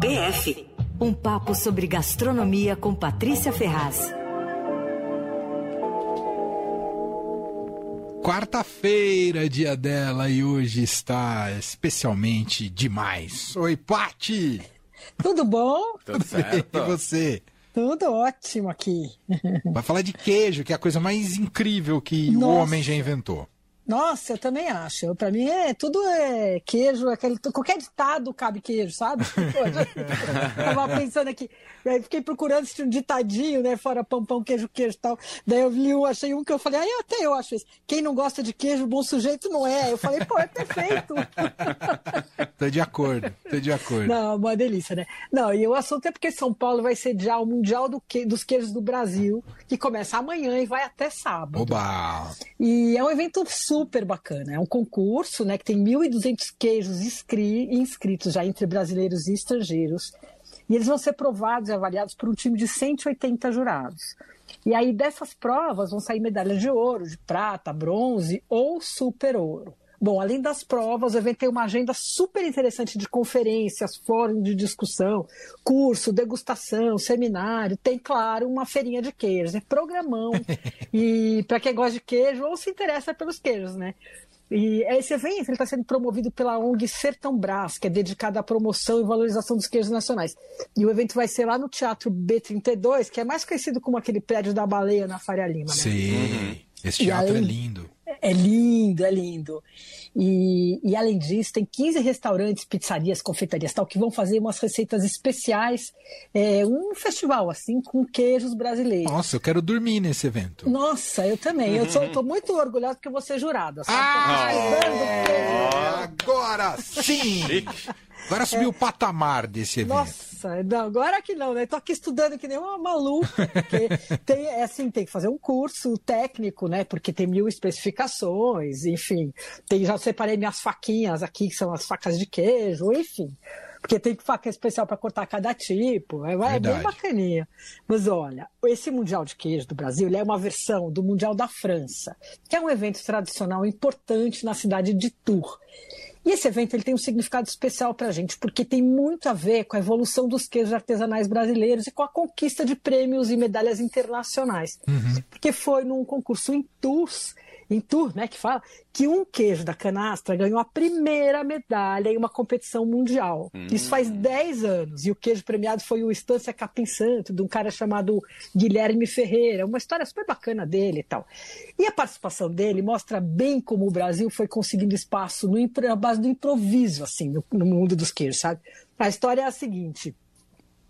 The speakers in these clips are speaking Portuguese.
PF um papo sobre gastronomia com Patrícia Ferraz. Quarta-feira, dia dela, e hoje está especialmente demais. Oi, Pati! Tudo bom? Tudo certo. E você? Tudo ótimo aqui. Vai falar de queijo, que é a coisa mais incrível que Nossa. o homem já inventou. Nossa, eu também acho. Para mim é tudo é queijo, aquele, qualquer ditado cabe queijo, sabe? tava pensando aqui, aí fiquei procurando se tinha um ditadinho, né? Fora pão, pão, queijo, queijo e tal. Daí eu vi um, achei um que eu falei, aí até eu acho isso. Quem não gosta de queijo, bom sujeito não é. Eu falei, pô, é perfeito. tô de acordo, tô de acordo. Não, uma delícia, né? Não, e o assunto é porque São Paulo vai sediar o Mundial do que, dos Queijos do Brasil, que começa amanhã e vai até sábado. Oba! E é um evento super bacana. É um concurso né, que tem 1.200 queijos inscritos já entre brasileiros e estrangeiros. E eles vão ser provados e avaliados por um time de 180 jurados. E aí dessas provas vão sair medalhas de ouro, de prata, bronze ou super ouro. Bom, além das provas, o evento tem uma agenda super interessante de conferências, fórum de discussão, curso, degustação, seminário. Tem, claro, uma feirinha de queijos, né? Programão. e para quem gosta de queijo ou se interessa pelos queijos, né? E esse evento está sendo promovido pela ONG Sertão Brás, que é dedicada à promoção e valorização dos queijos nacionais. E o evento vai ser lá no Teatro B32, que é mais conhecido como aquele prédio da baleia na Faria Lima. Né? Sim, uhum. esse teatro é além... é lindo. É lindo, é lindo. E, e, além disso, tem 15 restaurantes, pizzarias, confeitarias tal, que vão fazer umas receitas especiais, é, um festival, assim, com queijos brasileiros. Nossa, eu quero dormir nesse evento. Nossa, eu também. Eu estou muito orgulhosa porque eu vou ser jurada. Ah, agora sim! Agora subiu é. o patamar desse evento. Nossa, não, agora que não, né? Tô aqui estudando que nem uma maluca. tem, é assim, tem que fazer um curso técnico, né? Porque tem mil especificações, enfim. Tem, já separei minhas faquinhas aqui, que são as facas de queijo, enfim. Porque tem faca especial para cortar cada tipo. É, é bem bacaninha. Mas olha, esse Mundial de Queijo do Brasil é uma versão do Mundial da França, que é um evento tradicional importante na cidade de Tours. E esse evento ele tem um significado especial para a gente, porque tem muito a ver com a evolução dos queijos artesanais brasileiros e com a conquista de prêmios e medalhas internacionais. Uhum. Porque foi num concurso em Tours em Tours, né, que fala, que um queijo da canastra ganhou a primeira medalha em uma competição mundial. Hum. Isso faz 10 anos. E o queijo premiado foi o Estância Capim Santo, de um cara chamado Guilherme Ferreira. Uma história super bacana dele e tal. E a participação dele mostra bem como o Brasil foi conseguindo espaço no, na base do improviso, assim, no, no mundo dos queijos, sabe? A história é a seguinte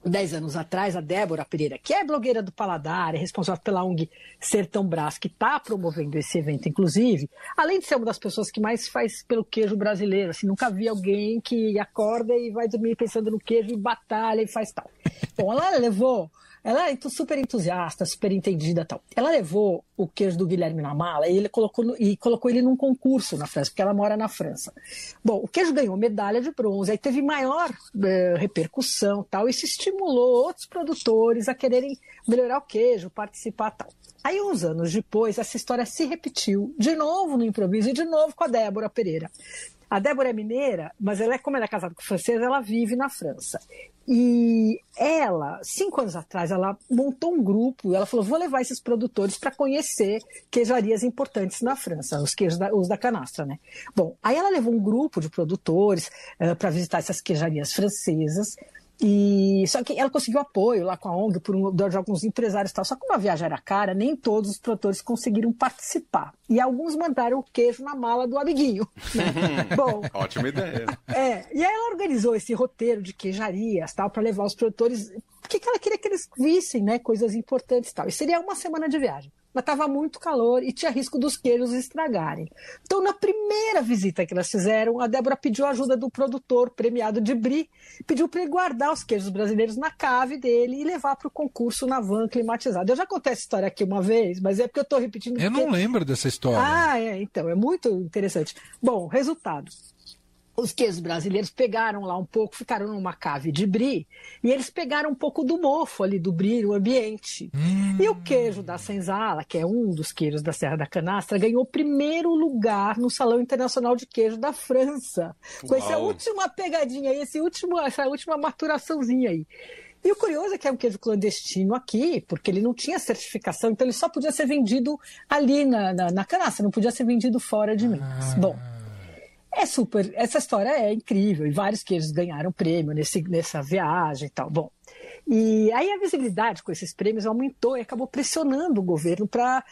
dez anos atrás, a Débora Pereira, que é blogueira do Paladar, é responsável pela ONG Sertão Brás, que está promovendo esse evento, inclusive, além de ser uma das pessoas que mais faz pelo queijo brasileiro, assim, nunca vi alguém que acorda e vai dormir pensando no queijo e batalha e faz tal. Bom, ela levou ela é super entusiasta, super entendida tal. Ela levou o queijo do Guilherme na mala e, ele colocou no, e colocou ele num concurso na França, porque ela mora na França. Bom, o queijo ganhou medalha de bronze, aí teve maior eh, repercussão tal, e se outros produtores a quererem melhorar o queijo, participar tal. Aí, uns anos depois, essa história se repetiu, de novo no improviso e de novo com a Débora Pereira. A Débora é mineira, mas ela é, como ela é casada com francês, ela vive na França. E ela, cinco anos atrás, ela montou um grupo, ela falou, vou levar esses produtores para conhecer queijarias importantes na França, os queijos da, os da canastra, né? Bom, aí ela levou um grupo de produtores uh, eh, para visitar essas queijarias francesas, e só que ela conseguiu apoio lá com a ONG por um, de alguns empresários e tal. Só que como a viagem era cara, nem todos os produtores conseguiram participar. E alguns mandaram o queijo na mala do amiguinho. Né? Bom, ótima ideia. É, e aí ela organizou esse roteiro de queijarias tal para levar os produtores, porque ela queria que eles vissem, né, coisas importantes tal. E seria uma semana de viagem mas estava muito calor e tinha risco dos queijos estragarem. Então, na primeira visita que elas fizeram, a Débora pediu a ajuda do produtor premiado de Brie, pediu para ele guardar os queijos brasileiros na cave dele e levar para o concurso na van climatizada. Eu já contei essa história aqui uma vez, mas é porque eu estou repetindo. Eu porque... não lembro dessa história. Ah, é, então, é muito interessante. Bom, resultado. Os queijos brasileiros pegaram lá um pouco, ficaram numa cave de brie, e eles pegaram um pouco do mofo ali, do brie, o ambiente. Hum. E o queijo da Senzala, que é um dos queijos da Serra da Canastra, ganhou primeiro lugar no Salão Internacional de Queijo da França. Uau. Com essa última pegadinha aí, esse último, essa última maturaçãozinha aí. E o curioso é que é um queijo clandestino aqui, porque ele não tinha certificação, então ele só podia ser vendido ali na, na, na canastra, não podia ser vendido fora de Minas. Ah. Bom, é super. Essa história é incrível e vários queijos ganharam prêmio nesse, nessa viagem e tal. Bom, e aí a visibilidade com esses prêmios aumentou e acabou pressionando o governo para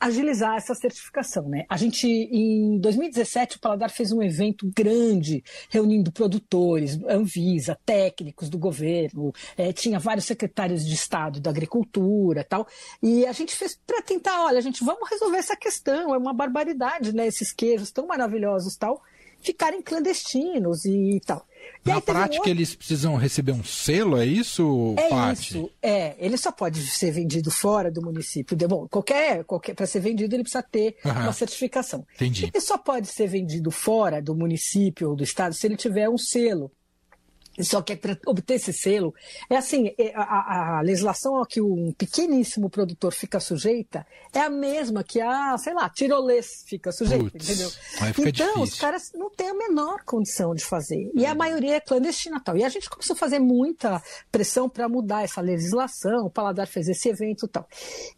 agilizar essa certificação. Né? A gente, em 2017, o Paladar fez um evento grande, reunindo produtores, Anvisa, técnicos do governo, é, tinha vários secretários de Estado da Agricultura tal. E a gente fez para tentar, olha, a gente vamos resolver essa questão, é uma barbaridade, né? Esses queijos tão maravilhosos tal ficarem clandestinos e tal. E Na prática, um outro... eles precisam receber um selo, é isso, É Patti? isso, é. Ele só pode ser vendido fora do município. Bom, qualquer, qualquer para ser vendido, ele precisa ter uhum. uma certificação. Entendi. Ele só pode ser vendido fora do município ou do estado se ele tiver um selo. Só que para obter esse selo, é assim, é, a, a, legislação a que um pequeníssimo produtor fica sujeita é a mesma que a, sei lá, tirolês fica sujeita, Puts, entendeu? Então, difícil. os caras não têm a menor condição de fazer. E a maioria é clandestina tal. E a gente começou a fazer muita pressão para mudar essa legislação, o Paladar fez esse evento e tal.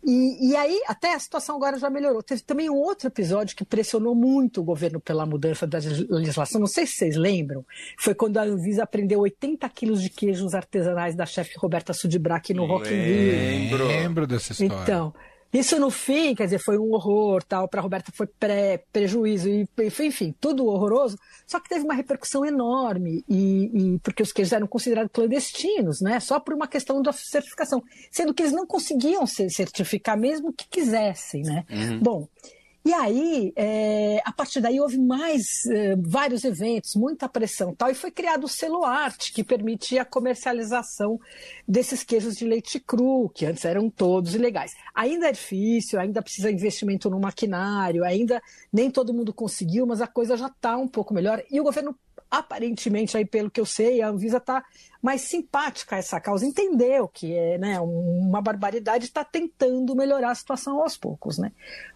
E, e aí, até a situação agora já melhorou. Teve também um outro episódio que pressionou muito o governo pela mudança da legislação, não sei se vocês lembram, foi quando a Anvisa aprendeu 80 quilos de queijos artesanais da chefe Roberta Sudibrac no Rock in Rio. Lembro. Lembro dessa história. Então, isso no fim, quer dizer, foi um horror, tal, para Roberta foi pré, prejuízo e enfim, tudo horroroso. Só que teve uma repercussão enorme e, e, porque os queijos eram considerados clandestinos, né? Só por uma questão da certificação, sendo que eles não conseguiam se certificar mesmo que quisessem, né? Uhum. Bom, e aí, é, a partir daí, houve mais é, vários eventos, muita pressão tal, e foi criado o selo arte, que permitia a comercialização desses queijos de leite cru, que antes eram todos ilegais. Ainda é difícil, ainda precisa investimento no maquinário, ainda nem todo mundo conseguiu, mas a coisa já está um pouco melhor. E o governo, aparentemente, aí, pelo que eu sei, a Anvisa está mais simpática a essa causa, entendeu que é né, uma barbaridade, está tentando melhorar a situação aos poucos. Né?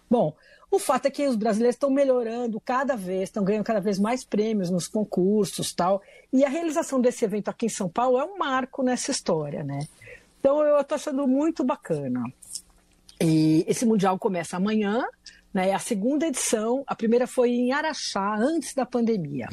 Bom, o fato é que os brasileiros estão melhorando cada vez, estão ganhando cada vez mais prêmios nos concursos tal. E a realização desse evento aqui em São Paulo é um marco nessa história, né? Então eu estou achando muito bacana. E esse Mundial começa amanhã, né? É a segunda edição, a primeira foi em Araxá, antes da pandemia.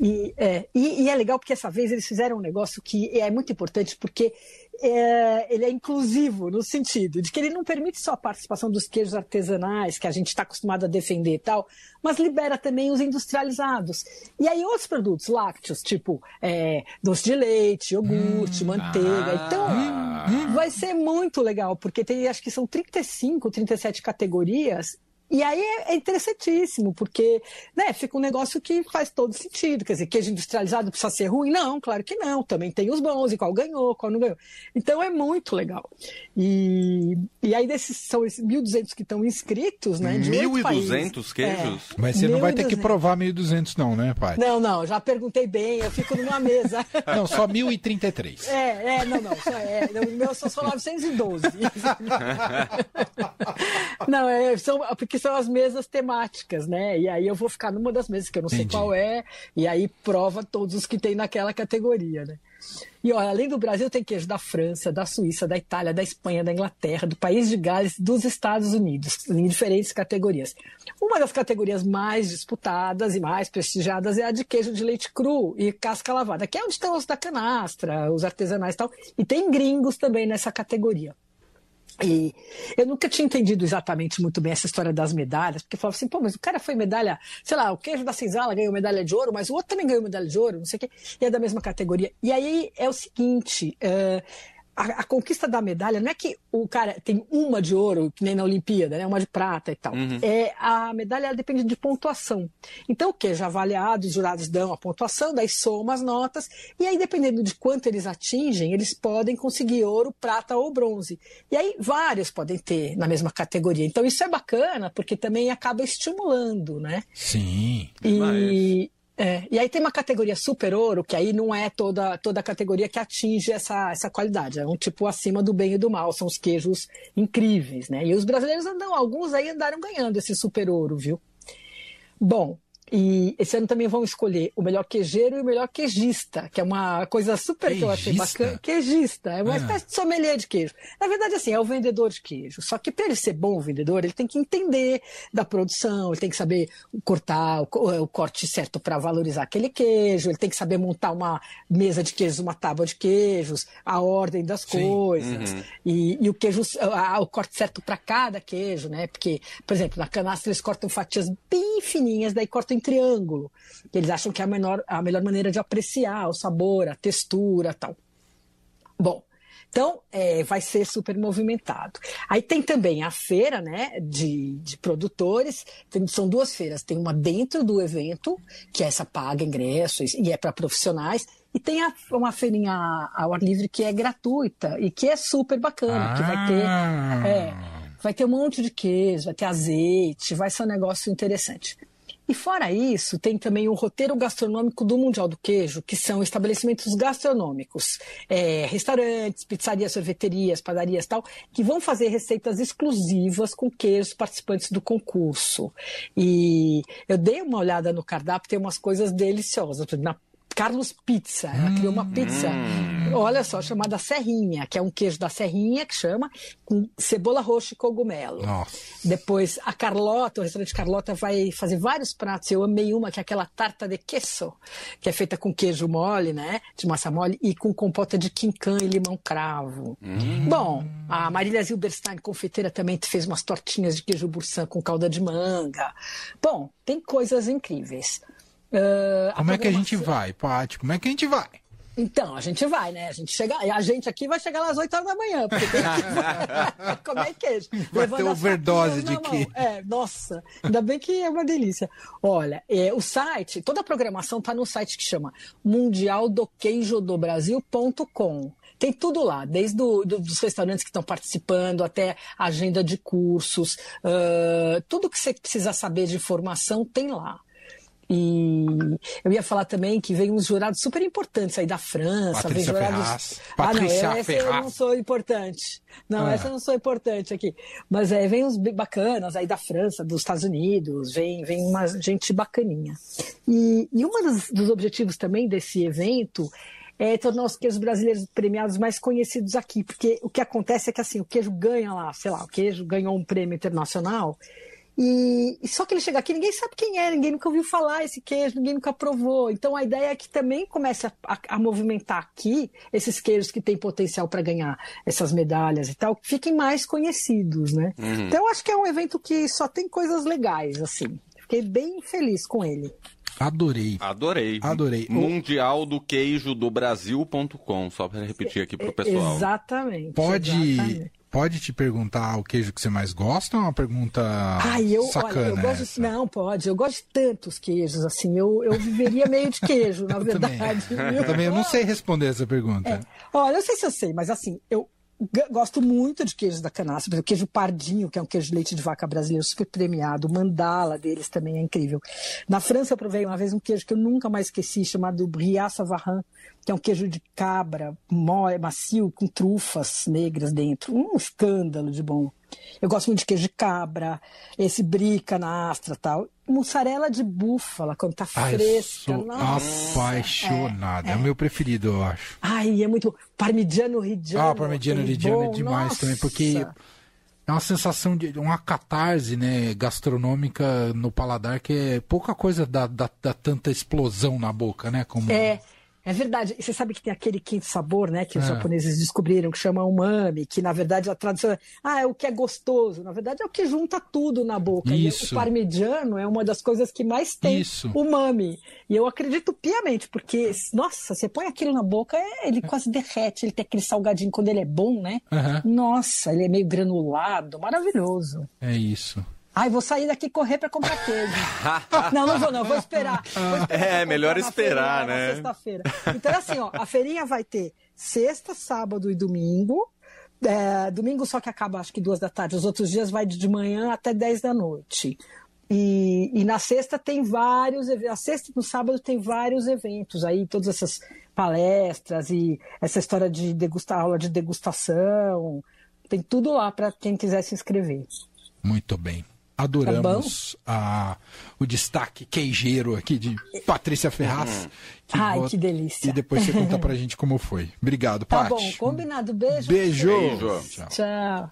E é, e, e é legal porque essa vez eles fizeram um negócio que é muito importante, porque é, ele é inclusivo no sentido de que ele não permite só a participação dos queijos artesanais, que a gente está acostumado a defender e tal, mas libera também os industrializados. E aí outros produtos lácteos, tipo é, doce de leite, iogurte, hum, manteiga. Ah, então, vai ser muito legal, porque tem, acho que são 35, 37 categorias e aí é, é interessantíssimo, porque né, fica um negócio que faz todo sentido. Quer dizer, queijo industrializado precisa ser ruim? Não, claro que não. Também tem os bons, e qual ganhou, qual não ganhou. Então é muito legal. E, e aí desses são esses 1.200 que estão inscritos, né? 1.200 queijos? É, Mas você não vai ter que provar 1.200 não, né, pai? Não, não, já perguntei bem, eu fico numa mesa. Não, só 1.033. É, é, não, não, só, é, o meu são só 912. não, é, são, porque que são as mesas temáticas, né? E aí eu vou ficar numa das mesas que eu não Entendi. sei qual é, e aí prova todos os que tem naquela categoria, né? E olha, além do Brasil, tem queijo da França, da Suíça, da Itália, da Espanha, da Inglaterra, do País de Gales, dos Estados Unidos, em diferentes categorias. Uma das categorias mais disputadas e mais prestigiadas é a de queijo de leite cru e casca lavada, que é onde estão os da canastra, os artesanais e tal. E tem gringos também nessa categoria. E eu nunca tinha entendido exatamente muito bem essa história das medalhas, porque falava assim, pô, mas o cara foi medalha, sei lá, o queijo da senzala ganhou medalha de ouro, mas o outro também ganhou medalha de ouro, não sei o quê, e é da mesma categoria. E aí é o seguinte, uh, a, a, conquista da medalha não é que o cara tem uma de ouro, que nem na Olimpíada, né? Uma de prata e tal. Uhum. É, a medalha depende de pontuação. Então, o que? Já avaliado, os jurados dão a pontuação, daí somam as notas, e aí, dependendo de quanto eles atingem, eles podem conseguir ouro, prata ou bronze. E aí, vários podem ter na mesma categoria. Então, isso é bacana, porque também acaba estimulando, né? Sim. E, É, e aí tem uma categoria super ouro, que aí não é toda, toda categoria que atinge essa, essa qualidade. É um tipo acima do bem e do mal, são os queijos incríveis, né? E os brasileiros andam, alguns aí andaram ganhando esse super ouro, viu? Bom, e esse ano também vão escolher o melhor queijeiro e o melhor queijista, que é uma coisa super queijista? que eu achei bacana. Queijista, é uma ah. espécie de sommelier de queijo. Na verdade, assim, é o vendedor de queijo. Só que para ele ser bom vendedor, ele tem que entender da produção, ele tem que saber cortar o, o corte certo para valorizar aquele queijo, ele tem que saber montar uma mesa de queijos, uma tábua de queijos, a ordem das Sim. coisas. Uhum. E, e, o queijo, a, o corte certo para cada queijo, né? Porque, por exemplo, na canastra eles cortam fatias bem fininhas, daí cortam em triângulo, que eles acham que é a, menor, a melhor maneira de apreciar o sabor, a textura tal. Bom, então, é, vai ser super movimentado. Aí tem também a feira né, de, de produtores, tem, são duas feiras. Tem uma dentro do evento, que é essa paga ingresso e é para profissionais, e tem a, uma feirinha ao ar livre que é gratuita e que é super bacana, ah. que vai ter. Ah. É, vai ter um monte de queijo, vai ter azeite, vai ser um negócio interessante. E fora isso, tem também o roteiro gastronômico do Mundial do Queijo, que são estabelecimentos gastronômicos, é, restaurantes, pizzarias, sorveterias, padarias tal, que vão fazer receitas exclusivas com queijos participantes do concurso. E eu dei uma olhada no cardápio, tem umas coisas deliciosas. Na Carlos Pizza. Ela criou uma pizza, hum. Olha só, chamada Serrinha, que é um queijo da Serrinha, que chama, com cebola roxa e cogumelo. Nossa. Depois, a Carlota, o restaurante Carlota, vai fazer vários pratos. Eu amei uma, que é aquela tarta de queso, que é feita com queijo mole, né? De massa mole, e com compota de quincan e limão cravo. Hum. Bom, a Marília Zilberstein, confeiteira, também fez umas tortinhas de queijo bursan com calda de manga. Bom, tem coisas incríveis. Uh, Como é que a gente vai, Paty? Como é que a gente vai? Então, a gente vai, né? A gente chega, a gente aqui vai chegar às 8 horas da manhã, porque tem que comer queijo. Vai ter overdose de queijo. É, nossa, ainda bem que é uma delícia. Olha, é, o site, toda a programação está no site que chama mundialdoqueijodobrasil.com. Tem tudo lá, desde do, do, dos restaurantes que estão participando até agenda de cursos, uh, tudo que você precisa saber de informação tem lá. E eu ia falar também que vem uns jurados super importantes aí da França, Patrícia vem jurados. Ferraz. Patrícia ah, não, essa Ferraz. eu não sou importante. Não, ah. essa eu não sou importante aqui. Mas é, vem uns bacanas aí da França, dos Estados Unidos, vem, vem uma gente bacaninha. E, e um dos, dos objetivos também desse evento é tornar os queijos brasileiros premiados mais conhecidos aqui, porque o que acontece é que assim, o queijo ganha lá, sei lá, o queijo ganhou um prêmio internacional e, e, só que ele chega aqui, ninguém sabe quem é, ninguém nunca ouviu falar esse queijo, ninguém nunca provou. Então a ideia é que também comece a, a, a movimentar aqui esses queijos que têm potencial para ganhar essas medalhas e tal, fiquem mais conhecidos, né? Uhum. Então eu acho que é um evento que só tem coisas legais, assim. Fiquei bem feliz com ele. Adorei. Adorei. Adorei. Mundial do queijo do Brasil.com, só para repetir aqui pro pessoal. Exatamente. Pode exatamente pode te perguntar o queijo que você mais gosta ou é uma pergunta Ai, eu, sacana? Olha, eu gosto, essa? não, pode. Eu gosto de tantos queijos, assim. Eu, eu viveria meio de queijo, na verdade. Também. Eu também eu não sei responder essa pergunta. É. Olha, eu não sei se eu sei, mas assim, eu gosto muito de queijos da canastra, o queijo pardinho, que é um queijo de leite de vaca brasileiro super premiado, o mandala deles também é incrível. Na França eu provei uma vez um queijo que eu nunca mais esqueci, chamado Bria Savarin, que é um queijo de cabra, macio, com trufas negras dentro. Um escândalo de bom. Eu gosto muito de queijo de cabra, esse brica na astra tal. Mussarela de búfala, quando tá Ai, fresca. Nossa, apaixonado. É, é. é, o meu preferido, eu acho. Ai, é muito. Parmigiano Reggiano. Ah, Parmigiano Reggiano é demais Nossa. também, porque é uma sensação de uma catarse né, gastronômica no paladar que é pouca coisa dá, dá, dá tanta explosão na boca, né? Como... É. É verdade. E você sabe que tem aquele quinto sabor, né, que os é. japoneses descobriram, que chama umami, que na verdade a tradução é, ah, é o que é gostoso. Na verdade é o que junta tudo na boca. Isso. E o parmegiano é uma das coisas que mais tem Isso. umami. E eu acredito piamente, porque, nossa, você põe aquilo na boca, é, ele quase derrete, ele tem aquele salgadinho quando ele é bom, né? Uhum. Nossa, ele é meio granulado, maravilhoso. É isso. Ai, vou sair daqui correr para comprar queijo. não, não vou não, vou esperar. Vou esperar é, melhor esperar, né? Sexta-feira. Então é assim, ó, a feirinha vai ter sexta, sábado e domingo. É, domingo só que acaba acho que duas da tarde. Os outros dias vai de manhã até dez da noite. E, e, na sexta tem vários eventos. Na sexta e no sábado tem vários eventos aí, todas essas palestras e essa história de degustar aula de degustação. Tem tudo lá para quem quiser se inscrever. Muito bem. Adoramos tá a, o destaque queijeiro aqui de Patrícia Ferraz. Que Ai, que delícia. E depois você conta pra gente como foi. Obrigado, tá Paty. Tá bom, combinado. Beijo. Beijo. Beijo. Tchau. Tchau.